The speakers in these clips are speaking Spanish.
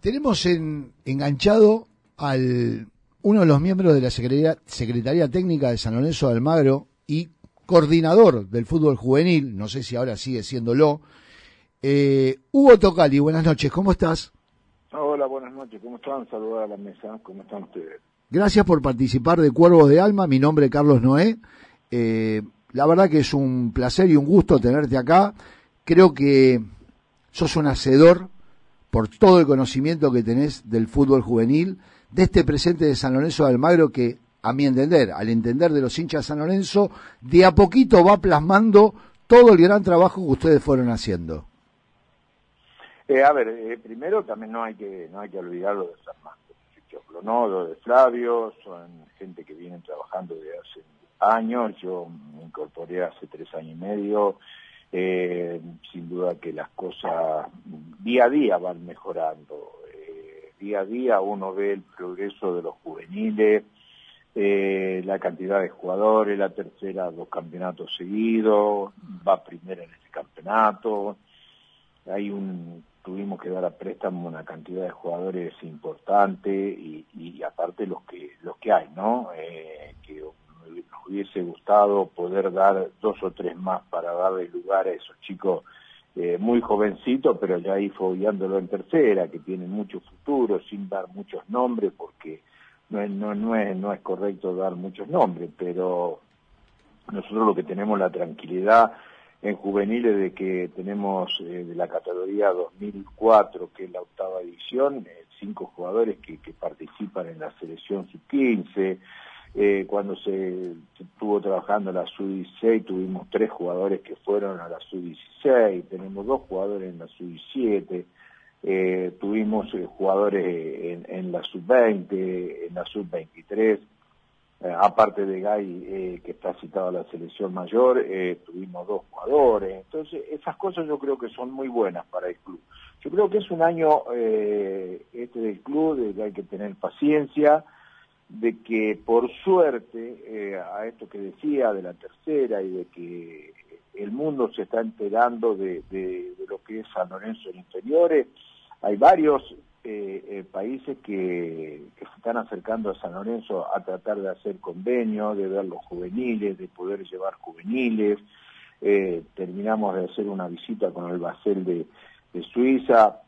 Tenemos en, enganchado al uno de los miembros de la Secretaría, Secretaría Técnica de San Lorenzo de Almagro y coordinador del fútbol juvenil, no sé si ahora sigue siéndolo, eh, Hugo Tocali. Buenas noches, ¿cómo estás? Hola, buenas noches, ¿cómo están? Saludar a la mesa, ¿cómo están ustedes? Gracias por participar de Cuervos de Alma, mi nombre es Carlos Noé. Eh, la verdad que es un placer y un gusto tenerte acá. Creo que sos un hacedor por todo el conocimiento que tenés del fútbol juvenil, de este presente de San Lorenzo de Almagro que, a mi entender, al entender de los hinchas de San Lorenzo, de a poquito va plasmando todo el gran trabajo que ustedes fueron haciendo. Eh, a ver, eh, primero también no hay que no hay que olvidar lo de Fernando, ¿no? Lo de Flavio, son gente que viene trabajando desde hace años, yo me incorporé hace tres años y medio, eh, sin duda que las cosas día a día van mejorando. Eh, día a día uno ve el progreso de los juveniles, eh, la cantidad de jugadores, la tercera dos campeonatos seguidos, va primera en ese campeonato. Hay un tuvimos que dar a préstamo una cantidad de jugadores importante y, y aparte los que los que hay, ¿no? que hubiese gustado poder dar dos o tres más para darle lugar a esos chicos eh, muy jovencitos, pero ya ahí fogueándolo en tercera, que tienen mucho futuro, sin dar muchos nombres, porque no es, no, no, es, no es correcto dar muchos nombres, pero nosotros lo que tenemos la tranquilidad en juveniles de que tenemos eh, de la categoría 2004, que es la octava división, eh, cinco jugadores que, que participan en la selección sub-15, eh, cuando se estuvo trabajando la Sub-16 tuvimos tres jugadores que fueron a la Sub-16, tenemos dos jugadores en la Sub-17, eh, tuvimos eh, jugadores en, la Sub-20, en la Sub-23, aparte de Gay que está citado a la selección mayor, tuvimos dos jugadores, entonces esas cosas yo creo que son muy buenas para el club. Yo creo que es un año este del club, de que hay que tener paciencia, de que por suerte, eh, a esto que decía de la tercera y de que el mundo se está enterando de, de, lo que es San Lorenzo en inferiores, hay varios eh, eh, países que, se están acercando a San Lorenzo a tratar de hacer convenios, de ver los juveniles, de poder llevar juveniles. terminamos de hacer una visita con el Basel de Suiza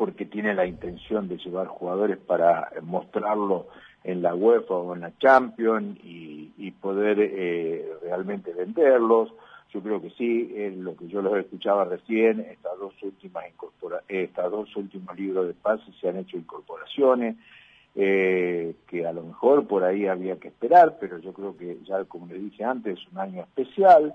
porque tiene la intención de llevar jugadores para mostrarlo en la UEFA o en la Champions y, poder eh, realmente venderlos. Yo creo que sí, es lo que yo los escuchaba recién, estas dos últimas incorpora estas dos últimos libros de pases se han hecho incorporaciones, eh, que a lo mejor por ahí había que esperar, pero yo creo que ya como le dije antes, es un año especial,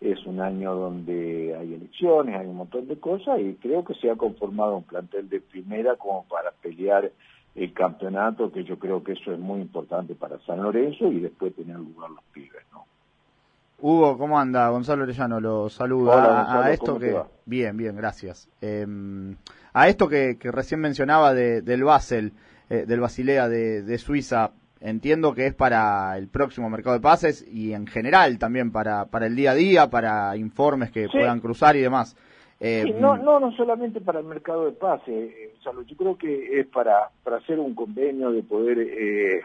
es un año donde hay elecciones, hay un montón de cosas y creo que se ha conformado un plantel de primera como para pelear el campeonato, que yo creo que eso es muy importante para San Lorenzo y después tener lugar los pibes, ¿no? Hugo, ¿cómo anda? Gonzalo Orellano, lo saludo. a, esto que... Bien, bien, gracias. Em, a esto que, recién mencionaba de, del Basel, eh, del Basilea de, de, Suiza, entiendo que es para el próximo mercado de pases y en general también para, para el día a día, para informes que puedan cruzar y demás. Eh, no, no, no solamente para el mercado de pase, eh, yo creo que es para, para hacer un convenio de poder eh,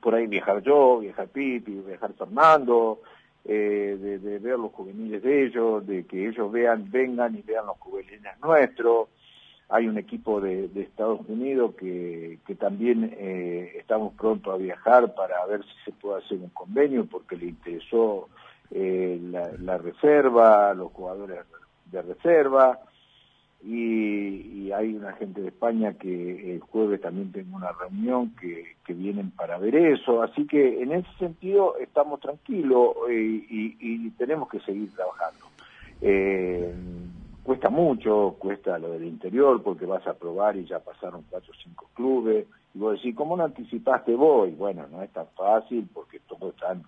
por ahí viajar yo, viajar Pipi, viajar Fernando, eh, de, de, ver los juveniles de ellos, de que ellos vean, vengan y vean los juveniles nuestros. Hay un equipo de, de Estados Unidos que, que también eh, estamos pronto a viajar para ver si se puede hacer un convenio porque le interesó eh, la, la reserva, los jugadores de reserva y, y, hay una gente de España que el jueves también tengo una reunión que, que vienen para ver eso, así que en ese sentido estamos tranquilos eh, y, y, tenemos que seguir trabajando. Eh, cuesta mucho, cuesta lo del interior porque vas a probar y ya pasaron cuatro o cinco clubes y vos decís, ¿cómo no anticipaste vos? Y bueno, no es tan fácil porque todos están,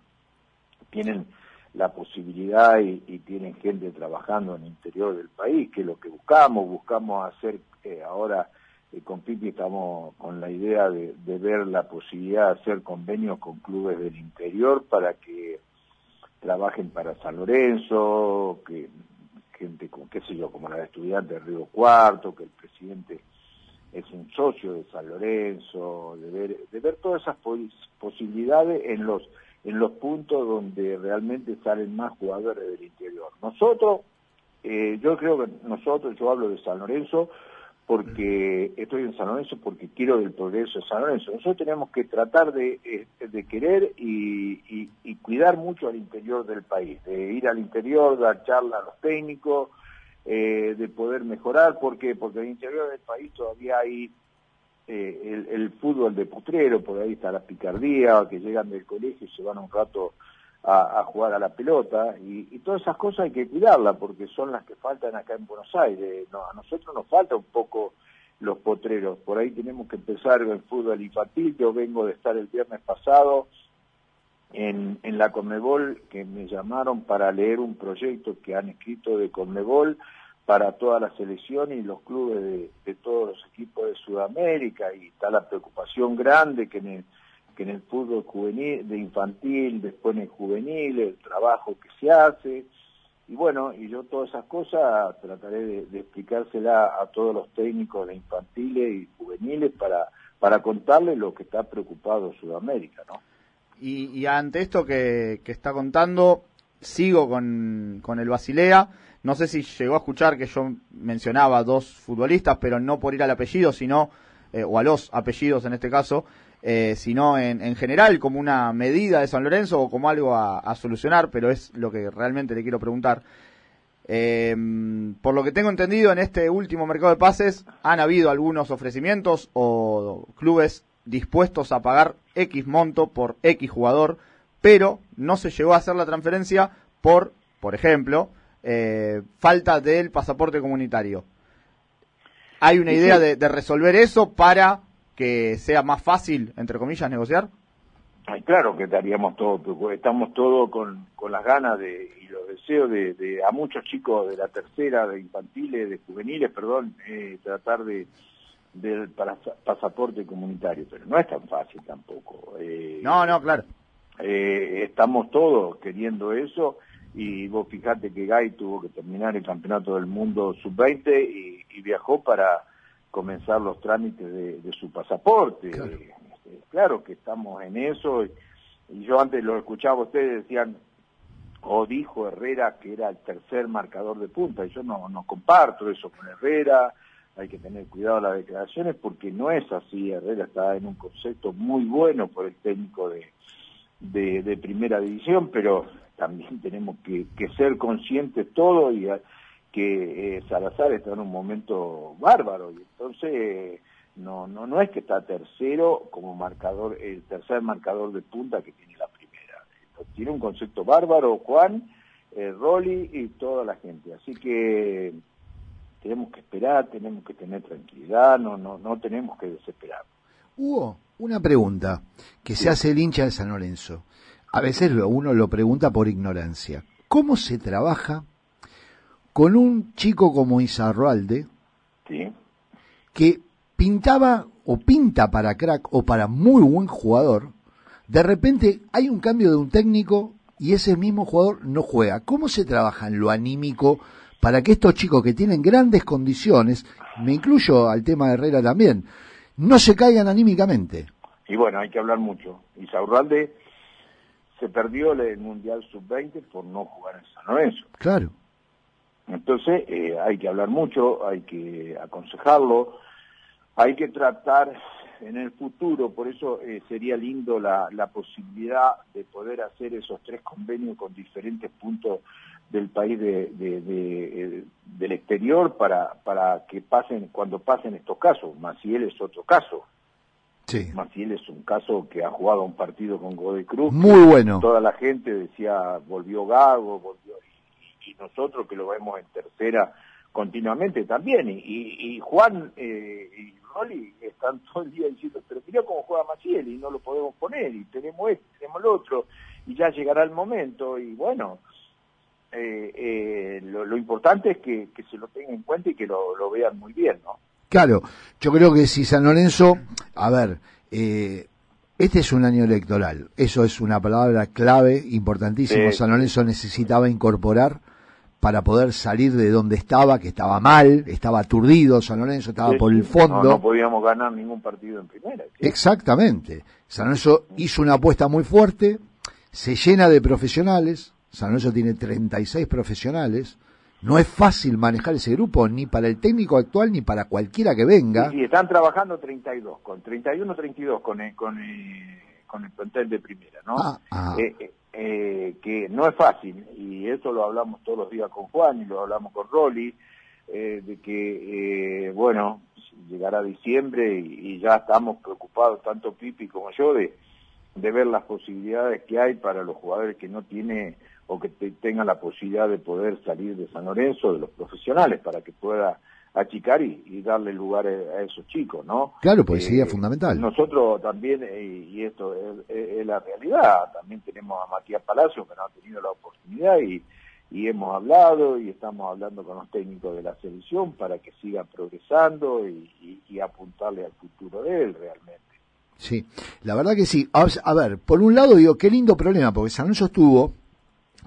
tienen la posibilidad y, tienen gente trabajando en el interior del país, que es lo que buscamos, buscamos hacer eh, ahora eh, con Pipi estamos con la idea de, ver la posibilidad de hacer convenios con clubes del interior para que trabajen para San Lorenzo, que gente con, qué sé yo, como la de estudiantes de Río Cuarto, que el presidente socio de San Lorenzo, de ver, de ver todas esas posibilidades en los en los puntos donde realmente salen más jugadores del interior. Nosotros, eh, yo creo que nosotros, yo hablo de San Lorenzo, porque estoy en San Lorenzo porque quiero del progreso de San Lorenzo. Nosotros tenemos que tratar de, eh, de querer y, y, cuidar mucho al interior del país, de ir al interior, dar charla a los técnicos, eh, de poder mejorar, porque porque en el interior del país todavía hay eh, el, fútbol de putrero, por ahí está la picardía, que llegan del colegio y se van un rato a, jugar a la pelota, y, todas esas cosas hay que cuidarlas, porque son las que faltan acá en Buenos Aires. A nosotros nos falta un poco los potreros, por ahí tenemos que empezar el fútbol infantil, yo vengo de estar el viernes pasado en, en la Conmebol, que me llamaron para leer un proyecto que han escrito de Conmebol, para toda la selección y los clubes de, todos los equipos de Sudamérica y está la preocupación grande que en el, que en el fútbol juvenil, de infantil, después en el juvenil, el trabajo que se hace. Y bueno, y yo todas esas cosas trataré de, explicársela a todos los técnicos de infantiles y juveniles para, para contarles lo que está preocupado Sudamérica, ¿no? Y, ante esto que, que está contando, sigo con, con el Basilea. No sé si llegó a escuchar que yo mencionaba dos futbolistas, pero no por ir al apellido, sino, eh, o a los apellidos en este caso, eh, sino en, en, general como una medida de San Lorenzo o como algo a, solucionar, pero es lo que realmente le quiero preguntar. Eh, por lo que tengo entendido, en este último mercado de pases han habido algunos ofrecimientos o clubes dispuestos a pagar X monto por X jugador, pero no se llegó a hacer la transferencia por, por ejemplo, eh, falta del pasaporte comunitario. ¿Hay una idea de, resolver eso para que sea más fácil, entre comillas, negociar? Ay, claro que estaríamos todo, estamos todos con, con las ganas de, y los deseos de, a muchos chicos de la tercera, de infantiles, de juveniles, perdón, eh, tratar de del pasaporte comunitario, pero no es tan fácil tampoco. Eh, no, no, claro. estamos todos queriendo eso y vos fijate que Gay tuvo que terminar el campeonato del mundo sub-20 y, viajó para comenzar los trámites de, su pasaporte. Claro. que estamos en eso y, yo antes lo escuchaba ustedes decían o dijo Herrera que era el tercer marcador de punta y yo no, no comparto eso con Herrera hay que tener cuidado las declaraciones porque no es así Herrera está en un concepto muy bueno por el técnico de, de primera división pero también tenemos que, ser conscientes todo y que eh, Salazar está en un momento bárbaro. Y entonces no no no es que está tercero como marcador el tercer marcador de punta que tiene la primera. Tiene un concepto bárbaro Juan eh, Rolly y toda la gente. Así que tenemos que esperar tenemos que tener tranquilidad no no no tenemos que desesperar. Hugo una pregunta que se hace el hincha de San Lorenzo a veces uno lo pregunta por ignorancia. ¿Cómo se trabaja con un chico como Izarroalde que pintaba o pinta para crack o para muy buen jugador? De repente hay un cambio de un técnico y ese mismo jugador no juega. ¿Cómo se trabaja en lo anímico para que estos chicos que tienen grandes condiciones, me incluyo al tema de Herrera también, no se caigan anímicamente? Y bueno, hay que hablar mucho. Izarroalde se perdió el Mundial Sub-20 por no jugar en San Lorenzo. Claro. Entonces eh, hay que hablar mucho, hay que aconsejarlo, hay que tratar en el futuro, por eso eh, sería lindo la, la posibilidad de poder hacer esos tres convenios con diferentes puntos del país de, eh, del exterior para, para que pasen, cuando pasen estos casos, Maciel es otro caso, Sí. Maciel es un caso que ha jugado un partido con Godoy Cruz. Muy bueno. Toda la gente decía, volvió Gago, volvió. Y, nosotros que lo vemos en tercera continuamente también. Y, y, Juan eh, y Rolly están todo el día diciendo, pero mira cómo juega Maciel y no lo podemos poner. Y tenemos este, tenemos el otro. Y ya llegará el momento. Y bueno. Eh, eh, lo, importante es que, se lo tengan en cuenta y que lo, lo vean muy bien, ¿no? Claro, yo creo que si San Lorenzo, a ver, eh, este es un año electoral, eso es una palabra clave, importantísimo. San Lorenzo necesitaba incorporar para poder salir de donde estaba, que estaba mal, estaba aturdido, San Lorenzo estaba por el fondo. No, podíamos ganar ningún partido en primera. Exactamente. San Lorenzo hizo una apuesta muy fuerte, se llena de profesionales, San Lorenzo tiene 36 profesionales, no es fácil manejar ese grupo ni para el técnico actual ni para cualquiera que venga. Sí, están trabajando 32, con 31, 32 con el, con el, con el plantel de primera, ¿no? Ah, ah. Eh, eh, eh, que no es fácil, y eso lo hablamos todos los días con Juan y lo hablamos con Rolly, de que, bueno, llegará diciembre y, ya estamos preocupados, tanto Pipi como yo, de, de ver las posibilidades que hay para los jugadores que no tiene o que tengan la posibilidad de poder salir de San Lorenzo, de los profesionales, para que pueda achicar y, darle lugar a esos chicos, ¿no? Claro, pues sería eh, fundamental. Nosotros también, eh, y esto es, la realidad, también tenemos a Matías Palacio que no ha tenido la oportunidad y, y hemos hablado y estamos hablando con los técnicos de la selección para que sigan progresando y, apuntarle al futuro de él realmente. Sí, la verdad que sí. A, ver, por un lado digo, qué lindo problema, porque San Lorenzo estuvo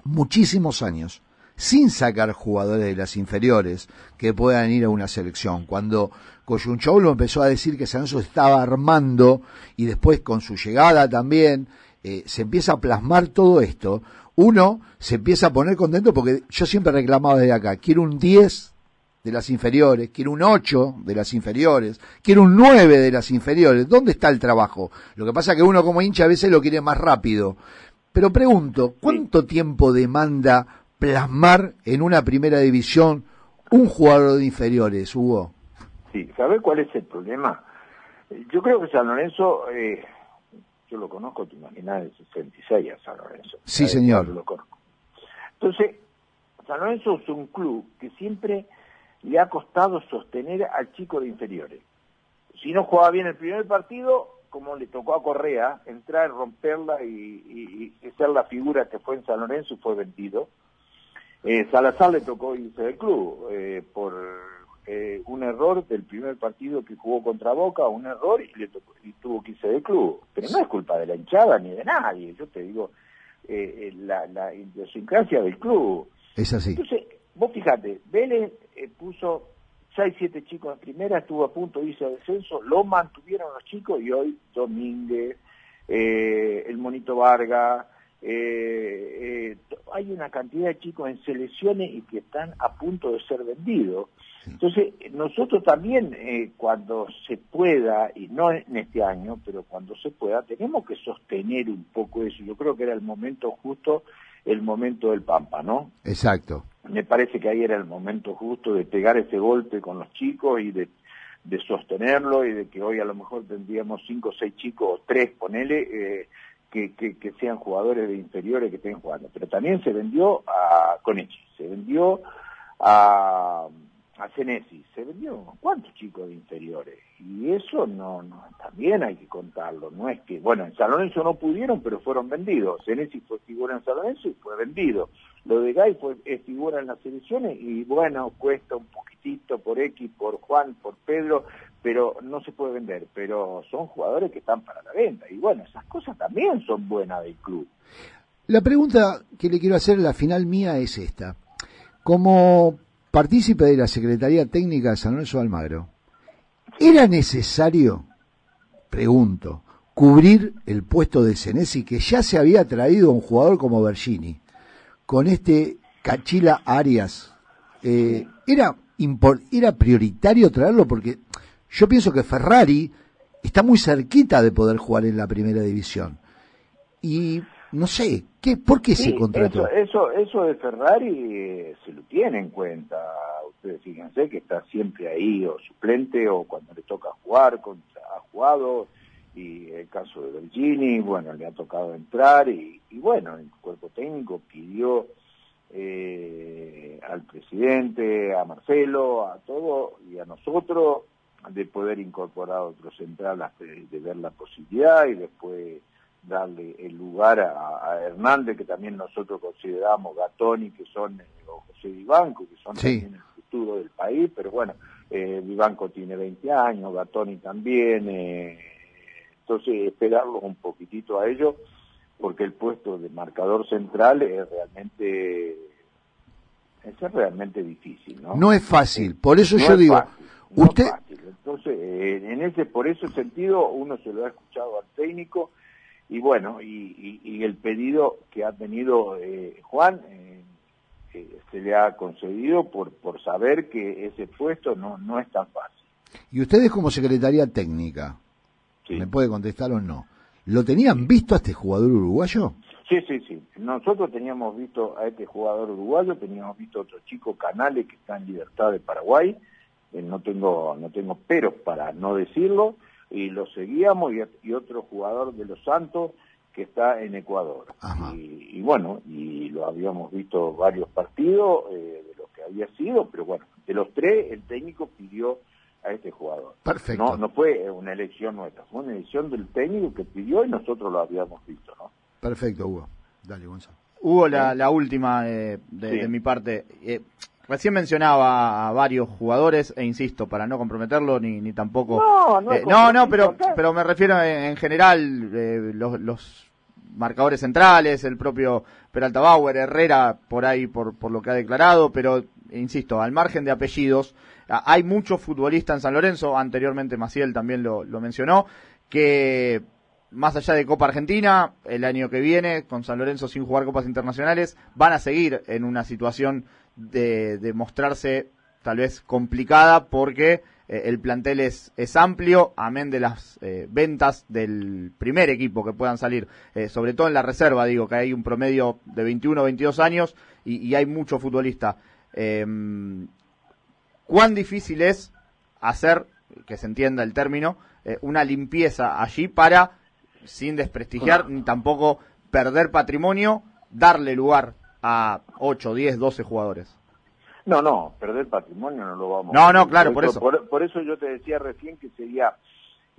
muchísimos años sin sacar jugadores de las inferiores que puedan ir a una selección. Cuando lo empezó a decir que San Lorenzo estaba armando y después con su llegada también eh, se empieza a plasmar todo esto, uno se empieza a poner contento porque yo siempre reclamaba desde acá, quiero un 10 de las inferiores, quiero un 8 de las inferiores, quiero un 9 de las inferiores. ¿Dónde está el trabajo? Lo que pasa es que uno como hincha a veces lo quiere más rápido. Pero pregunto, ¿cuánto tiempo demanda plasmar en una primera división un jugador de inferiores, Hugo? Sí, ¿sabes cuál es el problema? Yo creo que San Lorenzo, eh, yo lo conozco, te imaginas, de 66 a San Lorenzo. Sí, señor. Lo conozco. Entonces, San Lorenzo es un club que siempre le ha costado sostener al chico de inferiores. Si no jugaba bien el primer partido, como le tocó a Correa, entrar, romperla y, ser la figura que fue en San Lorenzo fue vendido. Eh, Salazar le tocó irse del club eh, por eh, un error del primer partido que jugó contra Boca, un error y, le y tuvo que irse del club. Pero no es culpa de la hinchada ni de nadie, yo te digo, la, la idiosincrasia del club. Es así. Entonces, vos fíjate, Vélez puso seis, siete chicos en primera, estuvo a punto de irse a descenso, lo mantuvieron los chicos y hoy Domínguez, eh, el Monito Vargas, eh, eh, hay una cantidad de chicos en selecciones y que están a punto de ser vendidos. Entonces, nosotros también, cuando se pueda, y no en este año, pero cuando se pueda, tenemos que sostener un poco eso. Yo creo que era el momento justo, el momento del Pampa, ¿no? Exacto me parece que ahí era el momento justo de pegar ese golpe con los chicos y de, sostenerlo y de que hoy a lo mejor tendríamos cinco o seis chicos o tres, ponele, eh, que, que, sean jugadores de inferiores que estén jugando. Pero también se vendió a Conechi, se vendió a a se vendió cuántos chicos de inferiores. Y eso no, no también hay que contarlo no es que bueno en San Lorenzo no pudieron pero fueron vendidos. Senesi fue figura en San Lorenzo y fue vendido lo de Gay fue es figura en las selecciones y bueno cuesta un poquitito por X por Juan por Pedro pero no se puede vender pero son jugadores que están para la venta y bueno esas cosas también son buenas del club. La pregunta que le quiero hacer la final mía es esta. Como partícipe de la Secretaría Técnica de San Lorenzo Almagro, ¿era necesario, pregunto, cubrir el puesto de Senesi que ya se había traído un jugador como Bergini, con este Cachila Arias? Eh, ¿era, ¿Era prioritario traerlo? Porque yo pienso que Ferrari está muy cerquita de poder jugar en la primera división. Y no sé, ¿qué, ¿por qué se contrató? Eso, eso, de Ferrari eh, se lo tiene en cuenta. Ustedes fíjense que está siempre ahí, o suplente, o cuando le toca jugar, contra, ha jugado, y el caso de Bergini, bueno, le ha tocado entrar, y, bueno, el cuerpo técnico pidió eh, al presidente, a Marcelo, a todo, y a nosotros, de poder incorporar otro central, de ver la posibilidad, y después darle el lugar a, Hernández, que también nosotros consideramos Gatoni, que son, eh, o José Vivanco, que son también el futuro del país, pero bueno, eh, Vivanco tiene 20 años, Gatoni también, eh, entonces esperarlos un poquitito a ellos, porque el puesto de marcador central es realmente es realmente difícil, ¿no? No es fácil, por eso yo digo, usted... Entonces, eh, en ese, por ese sentido, uno se lo ha escuchado al técnico y bueno, y, el pedido que ha tenido eh, Juan eh, se le ha concedido por, por saber que ese puesto no, no es tan fácil. Y ustedes como Secretaría Técnica, ¿me puede contestar o no? ¿Lo tenían visto a este jugador uruguayo? Sí, sí, sí. Nosotros teníamos visto a este jugador uruguayo, teníamos visto a otro chico Canales que está en libertad de Paraguay. Eh, no tengo no tengo peros para no decirlo y lo seguíamos y, otro jugador de los Santos que está en Ecuador. Y, bueno, y lo habíamos visto varios partidos eh, de lo que había sido, pero bueno, de los tres el técnico pidió a este jugador. Perfecto. No, no fue una elección nuestra, fue una elección del técnico que pidió y nosotros lo habíamos visto, ¿no? Perfecto, Hugo. Dale, Gonzalo. Hugo, la, la última eh, de, mi parte. Eh, recién mencionaba a varios jugadores, e insisto, para no comprometerlo ni, ni tampoco. No, no, eh, no, no, pero, pero me refiero en, general, eh, los, los marcadores centrales, el propio Peralta Bauer, Herrera, por ahí, por, por lo que ha declarado, pero insisto, al margen de apellidos, hay muchos futbolistas en San Lorenzo, anteriormente Maciel también lo, mencionó, que más allá de Copa Argentina, el año que viene, con San Lorenzo sin jugar Copas Internacionales, van a seguir en una situación de, mostrarse tal vez complicada porque eh, el plantel es, es amplio, amén de las eh, ventas del primer equipo que puedan salir, eh, sobre todo en la reserva, digo, que hay un promedio de 21 o 22 años y, y hay mucho futbolista. Em, ¿Cuán difícil es hacer, que se entienda el término, una limpieza allí para sin desprestigiar ni tampoco perder patrimonio, darle lugar a 8, 10, 12 jugadores. No, no, perder patrimonio no lo vamos no, a No, no, claro, por eso. Por, eso yo te decía recién que sería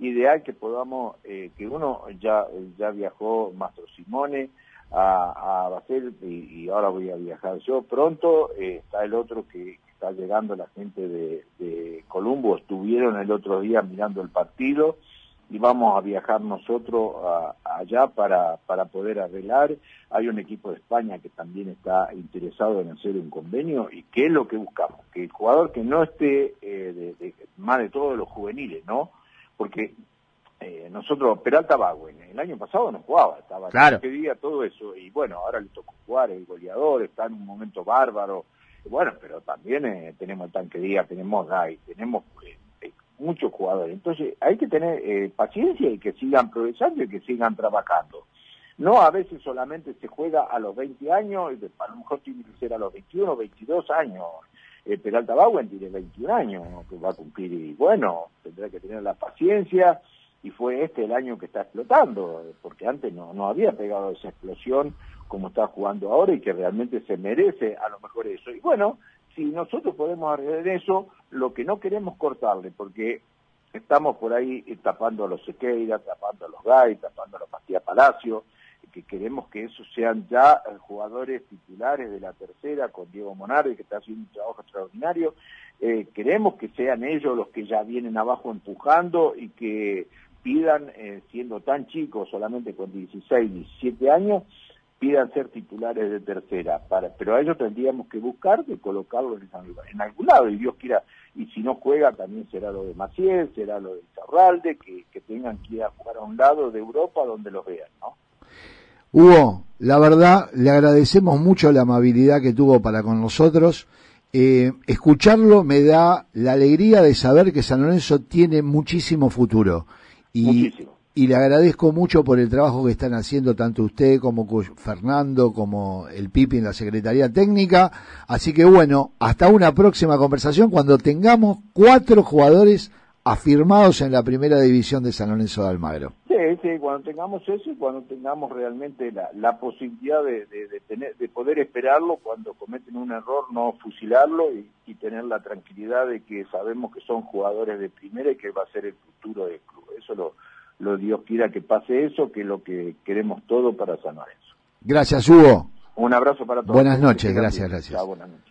ideal que podamos, eh, que uno ya, ya viajó Mastro Simone a, a y, ahora voy a viajar yo pronto, eh, está el otro que está llegando la gente de, de Columbo, estuvieron el otro día mirando el partido, y vamos a viajar nosotros allá para, para poder arreglar. Hay un equipo de España que también está interesado en hacer un convenio y qué es lo que buscamos, que el jugador que no esté eh, de, más de todos los juveniles, ¿no? Porque eh, nosotros, Peralta Bagüen, el año pasado no jugaba, estaba claro. que día todo eso, y bueno, ahora le tocó jugar, el goleador está en un momento bárbaro, bueno, pero también eh, tenemos el tanque día, tenemos Gai, tenemos muchos jugadores. Entonces hay que tener eh, paciencia y que sigan progresando y que sigan trabajando. No a veces solamente se juega a los 20 años, a lo mejor tiene que ser a los 21, 22 años. Eh, Peralta Bauer tiene 21 años que va a cumplir y bueno, tendrá que tener la paciencia y fue este el año que está explotando, porque antes no, no había pegado esa explosión como está jugando ahora y que realmente se merece a lo mejor eso. Y bueno, si nosotros podemos arreglar eso, lo que no queremos cortarle, porque estamos por ahí tapando a los Sequeira, tapando a los Gay, tapando a los Matías Palacio, que queremos que esos sean ya jugadores titulares de la tercera con Diego Monardi, que está haciendo un trabajo extraordinario. Eh, queremos que sean ellos los que ya vienen abajo empujando y que pidan, eh, siendo tan chicos, solamente con 16, 17 años, pidan ser titulares de tercera, para, pero a ellos tendríamos que buscar de colocarlo en, algún lado, y Dios quiera, y si no juega también será lo de Maciel, será lo de Zarralde, que, que tengan que ir a jugar a un lado de Europa donde los vean, ¿no? Hugo, la verdad, le agradecemos mucho la amabilidad que tuvo para con nosotros. Eh, escucharlo me da la alegría de saber que San Lorenzo tiene muchísimo futuro. Y, muchísimo y le agradezco mucho por el trabajo que están haciendo tanto usted como Fernando como el Pipi en la Secretaría Técnica. Así que bueno, hasta una próxima conversación cuando tengamos cuatro jugadores afirmados en la primera división de San Lorenzo de Almagro. Sí, sí, cuando tengamos eso y cuando tengamos realmente la, posibilidad de, tener, de poder esperarlo cuando cometen un error, no fusilarlo y, tener la tranquilidad de que sabemos que son jugadores de primera y que va a ser el futuro del club. Eso lo, lo Dios quiera que pase eso, que es lo que queremos todo para San Lorenzo. Gracias, Hugo. Un abrazo para todos. Buenas noches, gracias, gracias. buenas noches.